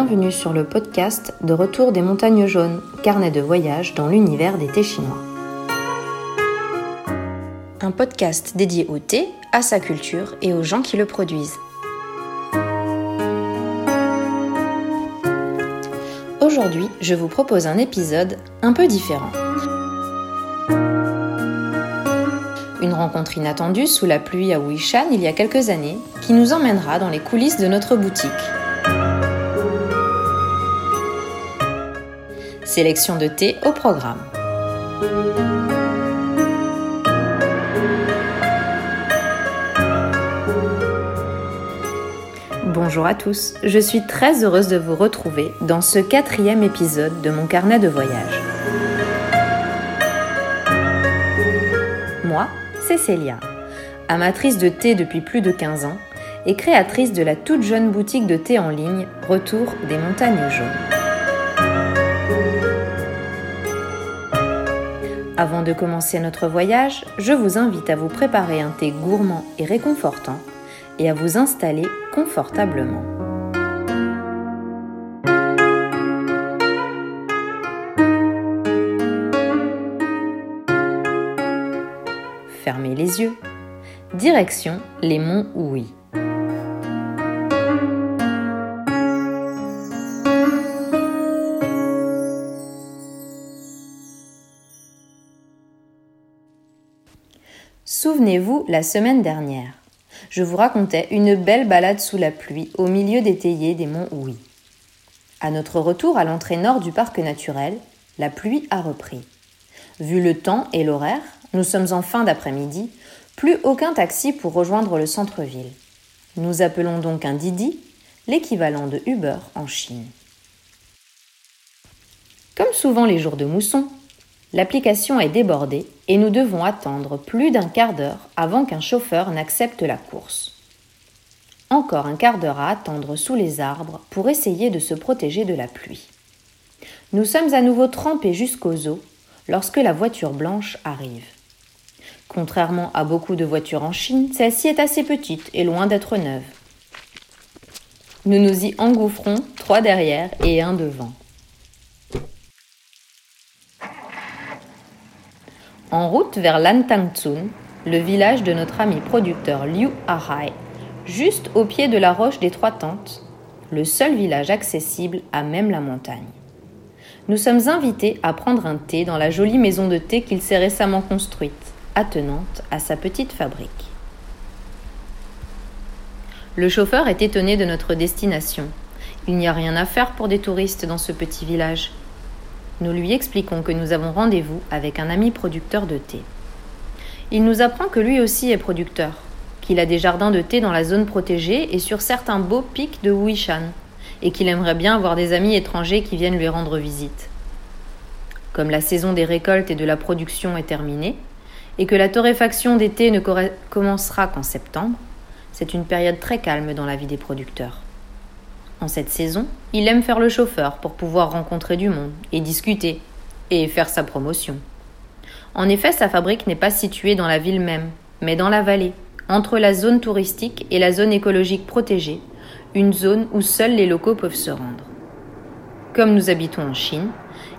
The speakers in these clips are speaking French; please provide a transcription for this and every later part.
Bienvenue sur le podcast de Retour des montagnes jaunes, carnet de voyage dans l'univers des thés chinois. Un podcast dédié au thé, à sa culture et aux gens qui le produisent. Aujourd'hui, je vous propose un épisode un peu différent. Une rencontre inattendue sous la pluie à Wuishan il y a quelques années qui nous emmènera dans les coulisses de notre boutique. De thé au programme. Bonjour à tous, je suis très heureuse de vous retrouver dans ce quatrième épisode de mon carnet de voyage. Moi, c'est Célia, amatrice de thé depuis plus de 15 ans et créatrice de la toute jeune boutique de thé en ligne Retour des montagnes jaunes. Avant de commencer notre voyage, je vous invite à vous préparer un thé gourmand et réconfortant et à vous installer confortablement. Fermez les yeux. Direction les monts Oui. Souvenez-vous la semaine dernière, je vous racontais une belle balade sous la pluie au milieu des théiers des monts Houy. À notre retour à l'entrée nord du parc naturel, la pluie a repris. Vu le temps et l'horaire, nous sommes en fin d'après-midi, plus aucun taxi pour rejoindre le centre-ville. Nous appelons donc un Didi, l'équivalent de Uber en Chine. Comme souvent les jours de mousson, L'application est débordée et nous devons attendre plus d'un quart d'heure avant qu'un chauffeur n'accepte la course. Encore un quart d'heure à attendre sous les arbres pour essayer de se protéger de la pluie. Nous sommes à nouveau trempés jusqu'aux os lorsque la voiture blanche arrive. Contrairement à beaucoup de voitures en Chine, celle-ci est assez petite et loin d'être neuve. Nous nous y engouffrons, trois derrière et un devant. En route vers Lantangtsun, le village de notre ami producteur Liu Ahai, juste au pied de la roche des Trois Tentes, le seul village accessible à même la montagne. Nous sommes invités à prendre un thé dans la jolie maison de thé qu'il s'est récemment construite, attenante à sa petite fabrique. Le chauffeur est étonné de notre destination. Il n'y a rien à faire pour des touristes dans ce petit village nous lui expliquons que nous avons rendez-vous avec un ami producteur de thé. Il nous apprend que lui aussi est producteur, qu'il a des jardins de thé dans la zone protégée et sur certains beaux pics de Wuishan, et qu'il aimerait bien avoir des amis étrangers qui viennent lui rendre visite. Comme la saison des récoltes et de la production est terminée, et que la torréfaction des thés ne commencera qu'en septembre, c'est une période très calme dans la vie des producteurs. En cette saison, il aime faire le chauffeur pour pouvoir rencontrer du monde et discuter et faire sa promotion. En effet, sa fabrique n'est pas située dans la ville même, mais dans la vallée, entre la zone touristique et la zone écologique protégée, une zone où seuls les locaux peuvent se rendre. Comme nous habitons en Chine,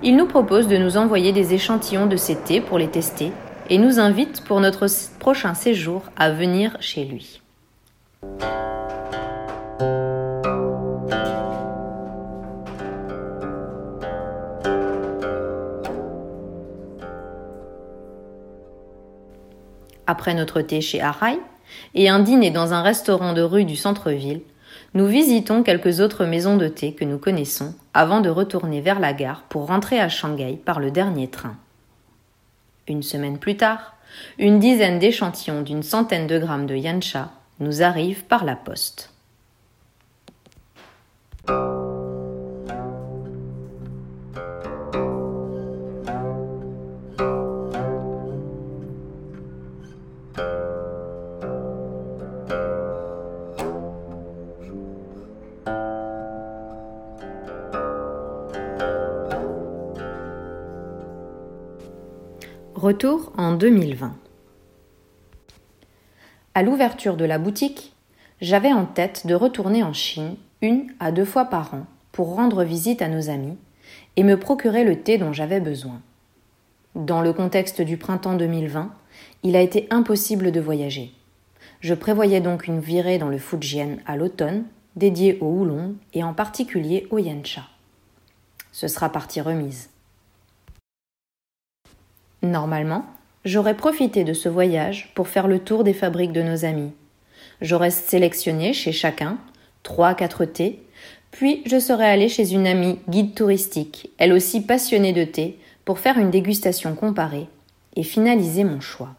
il nous propose de nous envoyer des échantillons de ces thés pour les tester et nous invite pour notre prochain séjour à venir chez lui. Après notre thé chez Arai et un dîner dans un restaurant de rue du centre-ville, nous visitons quelques autres maisons de thé que nous connaissons avant de retourner vers la gare pour rentrer à Shanghai par le dernier train. Une semaine plus tard, une dizaine d'échantillons d'une centaine de grammes de yancha nous arrivent par la poste. Retour en 2020. À l'ouverture de la boutique, j'avais en tête de retourner en Chine une à deux fois par an pour rendre visite à nos amis et me procurer le thé dont j'avais besoin. Dans le contexte du printemps 2020, il a été impossible de voyager. Je prévoyais donc une virée dans le Fujian à l'automne, dédiée au Oolong et en particulier au Yancha. Ce sera partie remise. Normalement, j'aurais profité de ce voyage pour faire le tour des fabriques de nos amis. J'aurais sélectionné chez chacun trois quatre thés, puis je serais allé chez une amie guide touristique, elle aussi passionnée de thé, pour faire une dégustation comparée et finaliser mon choix.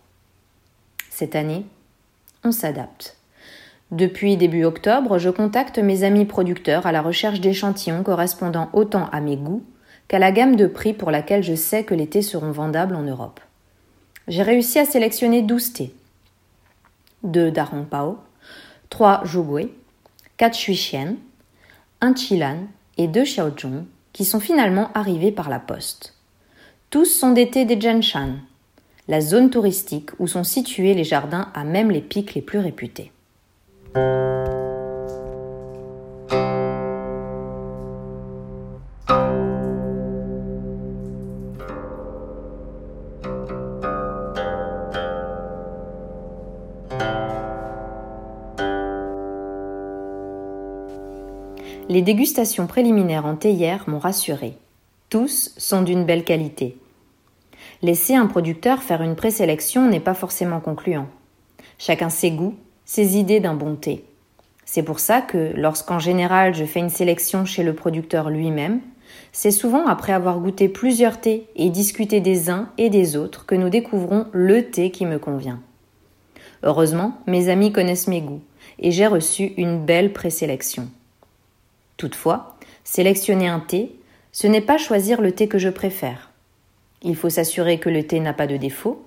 Cette année, on s'adapte. Depuis début octobre, je contacte mes amis producteurs à la recherche d'échantillons correspondant autant à mes goûts qu'à la gamme de prix pour laquelle je sais que les thés seront vendables en Europe. J'ai réussi à sélectionner 12 thés. 2 Darong Pao, 3 Zhugui, 4 Shuixian, 1 Chilan et 2 Xiaozhong qui sont finalement arrivés par la poste. Tous sont des thés des Jianshan, la zone touristique où sont situés les jardins à même les pics les plus réputés. Les dégustations préliminaires en théière m'ont rassuré. Tous sont d'une belle qualité. Laisser un producteur faire une présélection n'est pas forcément concluant. Chacun ses goûts, ses idées d'un bon thé. C'est pour ça que, lorsqu'en général je fais une sélection chez le producteur lui-même, c'est souvent après avoir goûté plusieurs thés et discuté des uns et des autres que nous découvrons le thé qui me convient. Heureusement, mes amis connaissent mes goûts et j'ai reçu une belle présélection. Toutefois, sélectionner un thé, ce n'est pas choisir le thé que je préfère. Il faut s'assurer que le thé n'a pas de défaut,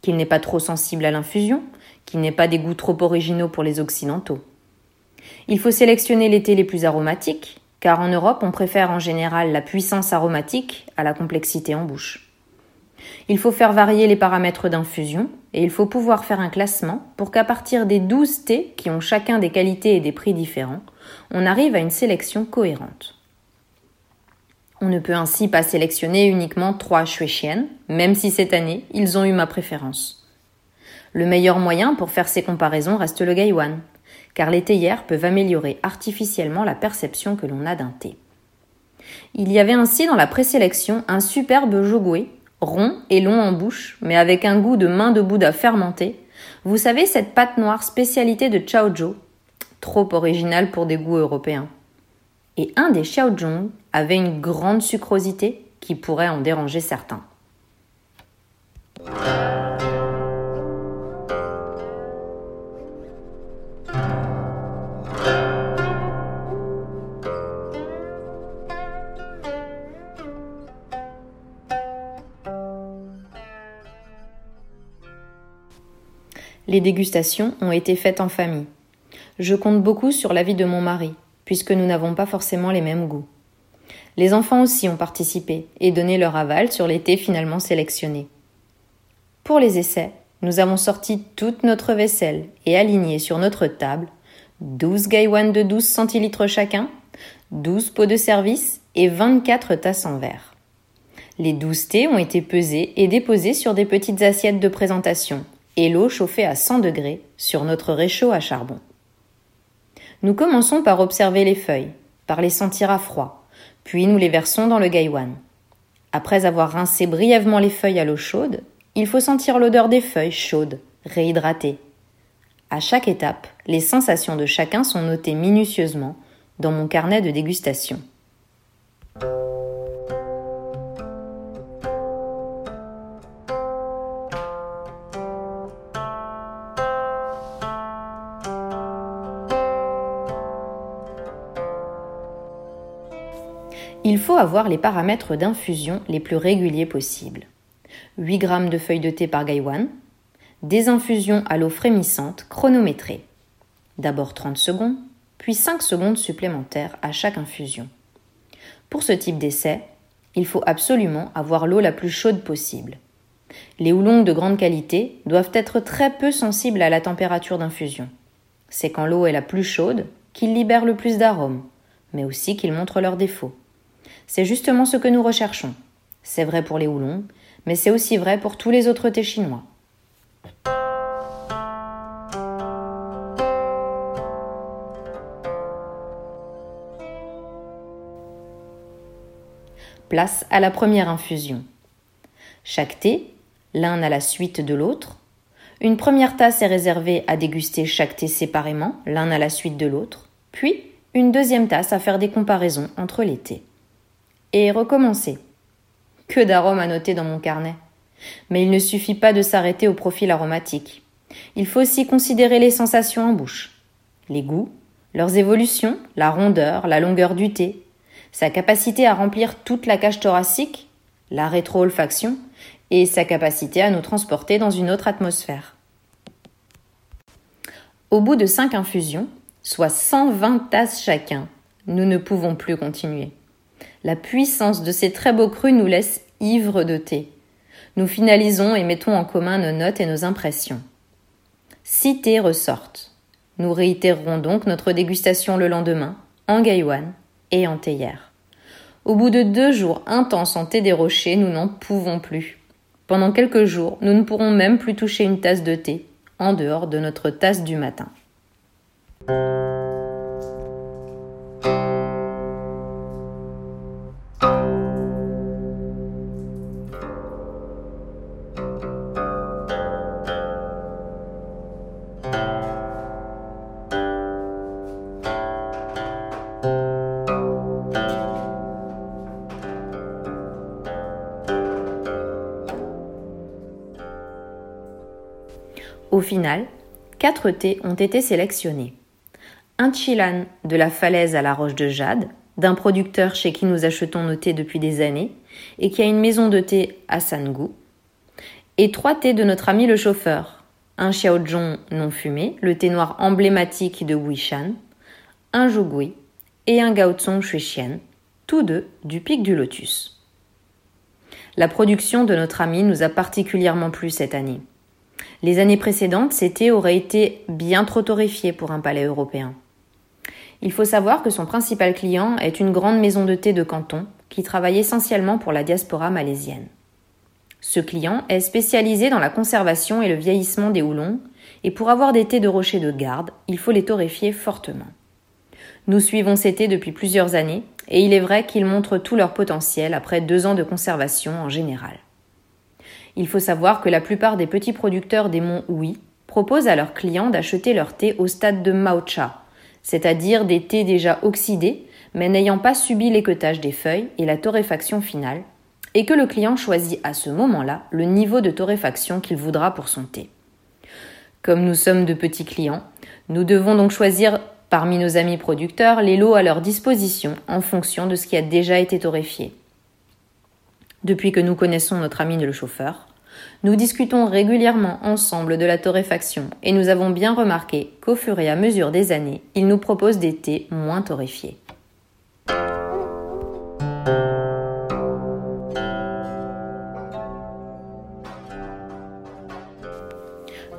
qu'il n'est pas trop sensible à l'infusion, qu'il n'ait pas des goûts trop originaux pour les occidentaux. Il faut sélectionner les thés les plus aromatiques, car en Europe on préfère en général la puissance aromatique à la complexité en bouche. Il faut faire varier les paramètres d'infusion et il faut pouvoir faire un classement pour qu'à partir des douze thés qui ont chacun des qualités et des prix différents, on arrive à une sélection cohérente. On ne peut ainsi pas sélectionner uniquement trois Shuexian, même si cette année, ils ont eu ma préférence. Le meilleur moyen pour faire ces comparaisons reste le Gaiwan, car les théières peuvent améliorer artificiellement la perception que l'on a d'un thé. Il y avait ainsi dans la présélection un superbe jogoué, rond et long en bouche, mais avec un goût de main de Bouddha fermenté. Vous savez cette pâte noire spécialité de Chaozhou, trop originale pour des goûts européens et un des Xiaozhong avait une grande sucrosité qui pourrait en déranger certains. Les dégustations ont été faites en famille. Je compte beaucoup sur l'avis de mon mari, puisque nous n'avons pas forcément les mêmes goûts. Les enfants aussi ont participé et donné leur aval sur les thés finalement sélectionnés. Pour les essais, nous avons sorti toute notre vaisselle et aligné sur notre table 12 gaiwan de 12 centilitres chacun, 12 pots de service et 24 tasses en verre. Les 12 thés ont été pesés et déposés sur des petites assiettes de présentation et l'eau chauffée à 100 degrés sur notre réchaud à charbon. Nous commençons par observer les feuilles, par les sentir à froid, puis nous les versons dans le gaiwan. Après avoir rincé brièvement les feuilles à l'eau chaude, il faut sentir l'odeur des feuilles chaudes, réhydratées. À chaque étape, les sensations de chacun sont notées minutieusement dans mon carnet de dégustation. Il faut avoir les paramètres d'infusion les plus réguliers possibles. 8 g de feuilles de thé par gaiwan, des infusions à l'eau frémissante chronométrées. D'abord 30 secondes, puis 5 secondes supplémentaires à chaque infusion. Pour ce type d'essai, il faut absolument avoir l'eau la plus chaude possible. Les houlons de grande qualité doivent être très peu sensibles à la température d'infusion. C'est quand l'eau est la plus chaude qu'ils libèrent le plus d'arômes, mais aussi qu'ils montrent leurs défauts. C'est justement ce que nous recherchons. C'est vrai pour les houlons, mais c'est aussi vrai pour tous les autres thés chinois. Place à la première infusion. Chaque thé, l'un à la suite de l'autre. Une première tasse est réservée à déguster chaque thé séparément, l'un à la suite de l'autre, puis une deuxième tasse à faire des comparaisons entre les thés. Et recommencer. Que d'arômes à noter dans mon carnet. Mais il ne suffit pas de s'arrêter au profil aromatique. Il faut aussi considérer les sensations en bouche, les goûts, leurs évolutions, la rondeur, la longueur du thé, sa capacité à remplir toute la cage thoracique, la rétro-olfaction, et sa capacité à nous transporter dans une autre atmosphère. Au bout de cinq infusions, soit 120 tasses chacun, nous ne pouvons plus continuer. La puissance de ces très beaux crus nous laisse ivres de thé. Nous finalisons et mettons en commun nos notes et nos impressions. Six thés ressortent. Nous réitérerons donc notre dégustation le lendemain, en gaïwan, et en théière. Au bout de deux jours intenses en thé des rochers, nous n'en pouvons plus. Pendant quelques jours, nous ne pourrons même plus toucher une tasse de thé, en dehors de notre tasse du matin. Au final, quatre thés ont été sélectionnés. Un chilan de la falaise à la roche de jade, d'un producteur chez qui nous achetons nos thés depuis des années et qui a une maison de thé à Sangu, et trois thés de notre ami le chauffeur, un xiaozhong non fumé, le thé noir emblématique de Wishan, un Jugui et un Gaozong Shuixian, tous deux du pic du lotus. La production de notre ami nous a particulièrement plu cette année. Les années précédentes, ces thés auraient été bien trop torréfiés pour un palais européen. Il faut savoir que son principal client est une grande maison de thé de Canton qui travaille essentiellement pour la diaspora malaisienne. Ce client est spécialisé dans la conservation et le vieillissement des houlons, et pour avoir des thés de rocher de garde, il faut les torréfier fortement. Nous suivons ces thés depuis plusieurs années, et il est vrai qu'ils montrent tout leur potentiel après deux ans de conservation en général. Il faut savoir que la plupart des petits producteurs des monts Hui proposent à leurs clients d'acheter leur thé au stade de Maocha, c'est-à-dire des thés déjà oxydés, mais n'ayant pas subi l'équeutage des feuilles et la torréfaction finale, et que le client choisit à ce moment-là le niveau de torréfaction qu'il voudra pour son thé. Comme nous sommes de petits clients, nous devons donc choisir parmi nos amis producteurs les lots à leur disposition en fonction de ce qui a déjà été torréfié. Depuis que nous connaissons notre ami le chauffeur, nous discutons régulièrement ensemble de la torréfaction et nous avons bien remarqué qu'au fur et à mesure des années, il nous propose des thés moins torréfiés.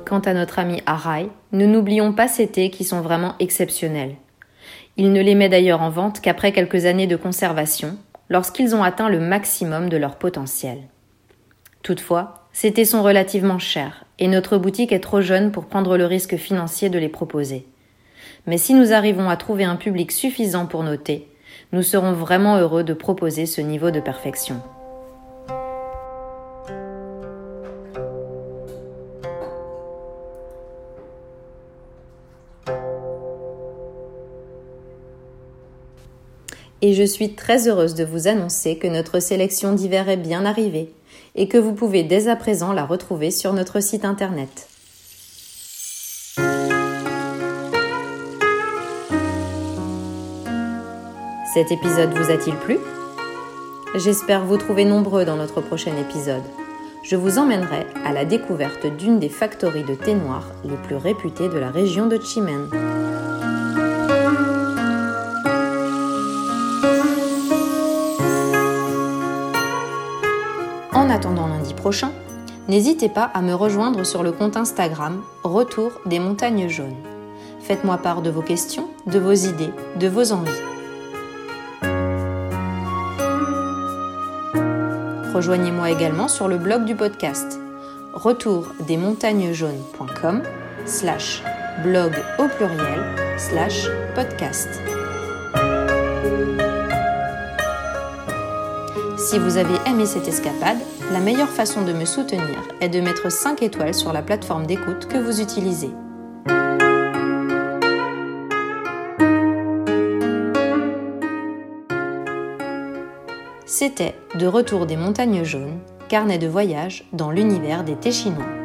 Quant à notre ami Arai, nous n'oublions pas ces thés qui sont vraiment exceptionnels. Il ne les met d'ailleurs en vente qu'après quelques années de conservation, lorsqu'ils ont atteint le maximum de leur potentiel. Toutefois, ces thés sont relativement chers et notre boutique est trop jeune pour prendre le risque financier de les proposer. Mais si nous arrivons à trouver un public suffisant pour nos thés, nous serons vraiment heureux de proposer ce niveau de perfection. Et je suis très heureuse de vous annoncer que notre sélection d'hiver est bien arrivée et que vous pouvez dès à présent la retrouver sur notre site internet. Cet épisode vous a-t-il plu? J'espère vous trouver nombreux dans notre prochain épisode. Je vous emmènerai à la découverte d'une des factories de thé noir les plus réputées de la région de Chimène. En attendant lundi prochain, n'hésitez pas à me rejoindre sur le compte Instagram Retour des montagnes jaunes. Faites-moi part de vos questions, de vos idées, de vos envies. Rejoignez-moi également sur le blog du podcast retourdesmontagnesjaunes.com slash blog au pluriel slash podcast. Si vous avez aimé cette escapade, la meilleure façon de me soutenir est de mettre 5 étoiles sur la plateforme d'écoute que vous utilisez. C'était De retour des montagnes jaunes, carnet de voyage dans l'univers des thés chinois.